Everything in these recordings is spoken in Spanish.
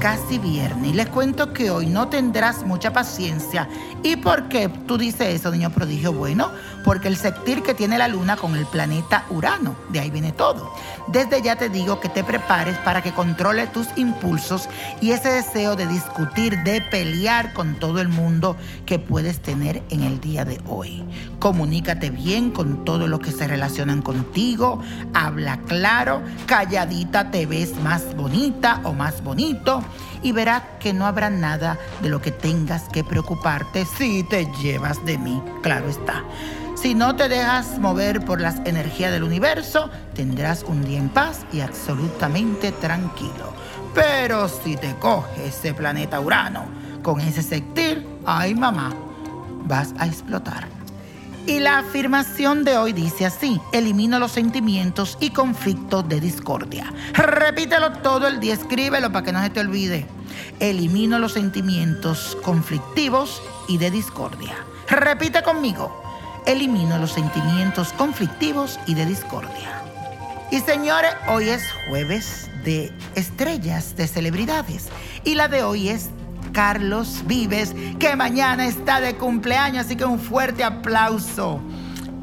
casi viernes y les cuento que hoy no tendrás mucha paciencia. ¿Y por qué tú dices eso, niño prodigio? Bueno, porque el sectir que tiene la luna con el planeta Urano, de ahí viene todo. Desde ya te digo que te prepares para que controle tus impulsos y ese deseo de discutir, de pelear con todo el mundo que puedes tener en el día de hoy. Comunícate bien con todo lo que se relacionan contigo, habla claro, calladita te ves más bonita o más bonito y verás que no habrá nada de lo que tengas que preocuparte si te llevas de mí, claro está. Si no te dejas mover por las energías del universo, tendrás un día en paz y absolutamente tranquilo. Pero si te coge ese planeta Urano con ese sectir, ay mamá, vas a explotar. Y la afirmación de hoy dice así, elimino los sentimientos y conflictos de discordia. Repítelo todo el día, escríbelo para que no se te olvide. Elimino los sentimientos conflictivos y de discordia. Repite conmigo, elimino los sentimientos conflictivos y de discordia. Y señores, hoy es jueves de estrellas, de celebridades. Y la de hoy es Carlos Vives, que mañana está de cumpleaños, así que un fuerte aplauso.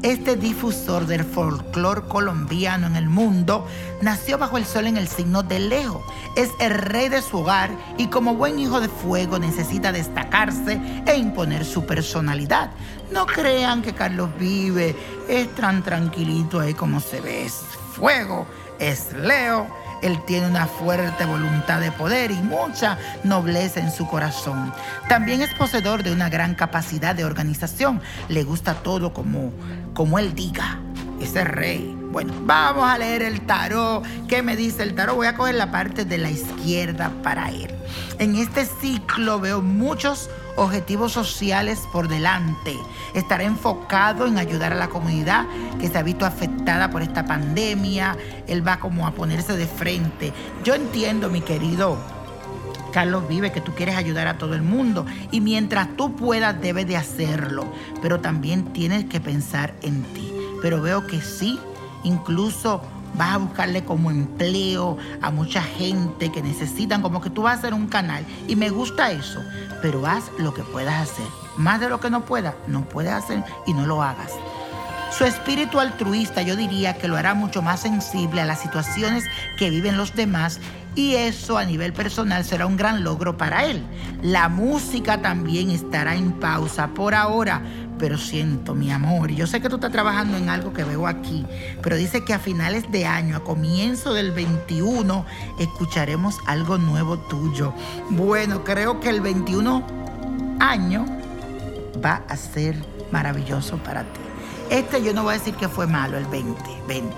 Este difusor del folclore colombiano en el mundo nació bajo el sol en el signo de Leo. Es el rey de su hogar y como buen hijo de fuego necesita destacarse e imponer su personalidad. No crean que Carlos vive, es tan tranquilito ahí como se ve. Es fuego, es Leo él tiene una fuerte voluntad de poder y mucha nobleza en su corazón. También es poseedor de una gran capacidad de organización. Le gusta todo como, como él diga. Ese rey. Bueno, vamos a leer el tarot. ¿Qué me dice el tarot? Voy a coger la parte de la izquierda para él. En este ciclo veo muchos objetivos sociales por delante. Estará enfocado en ayudar a la comunidad que se ha visto afectada por esta pandemia. Él va como a ponerse de frente. Yo entiendo, mi querido Carlos vive que tú quieres ayudar a todo el mundo y mientras tú puedas debes de hacerlo, pero también tienes que pensar en ti. Pero veo que sí, incluso vas a buscarle como empleo a mucha gente que necesitan, como que tú vas a hacer un canal. Y me gusta eso, pero haz lo que puedas hacer. Más de lo que no puedas, no puedes hacer y no lo hagas. Su espíritu altruista yo diría que lo hará mucho más sensible a las situaciones que viven los demás y eso a nivel personal será un gran logro para él. La música también estará en pausa por ahora, pero siento, mi amor, yo sé que tú estás trabajando en algo que veo aquí, pero dice que a finales de año, a comienzo del 21, escucharemos algo nuevo tuyo. Bueno, creo que el 21 año va a ser maravilloso para ti. Este yo no voy a decir que fue malo, el 20, 20,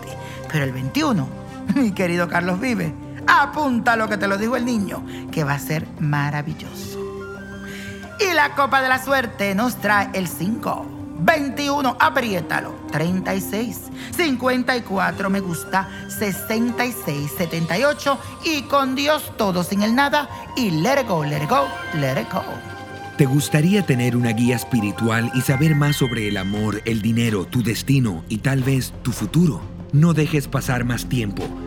pero el 21, mi querido Carlos Vive, apunta lo que te lo dijo el niño, que va a ser maravilloso. Y la copa de la suerte nos trae el 5, 21, apriétalo, 36, 54, me gusta, 66, 78 y con Dios todo sin el nada y let it go, let go, let go. ¿Te gustaría tener una guía espiritual y saber más sobre el amor, el dinero, tu destino y tal vez tu futuro? No dejes pasar más tiempo.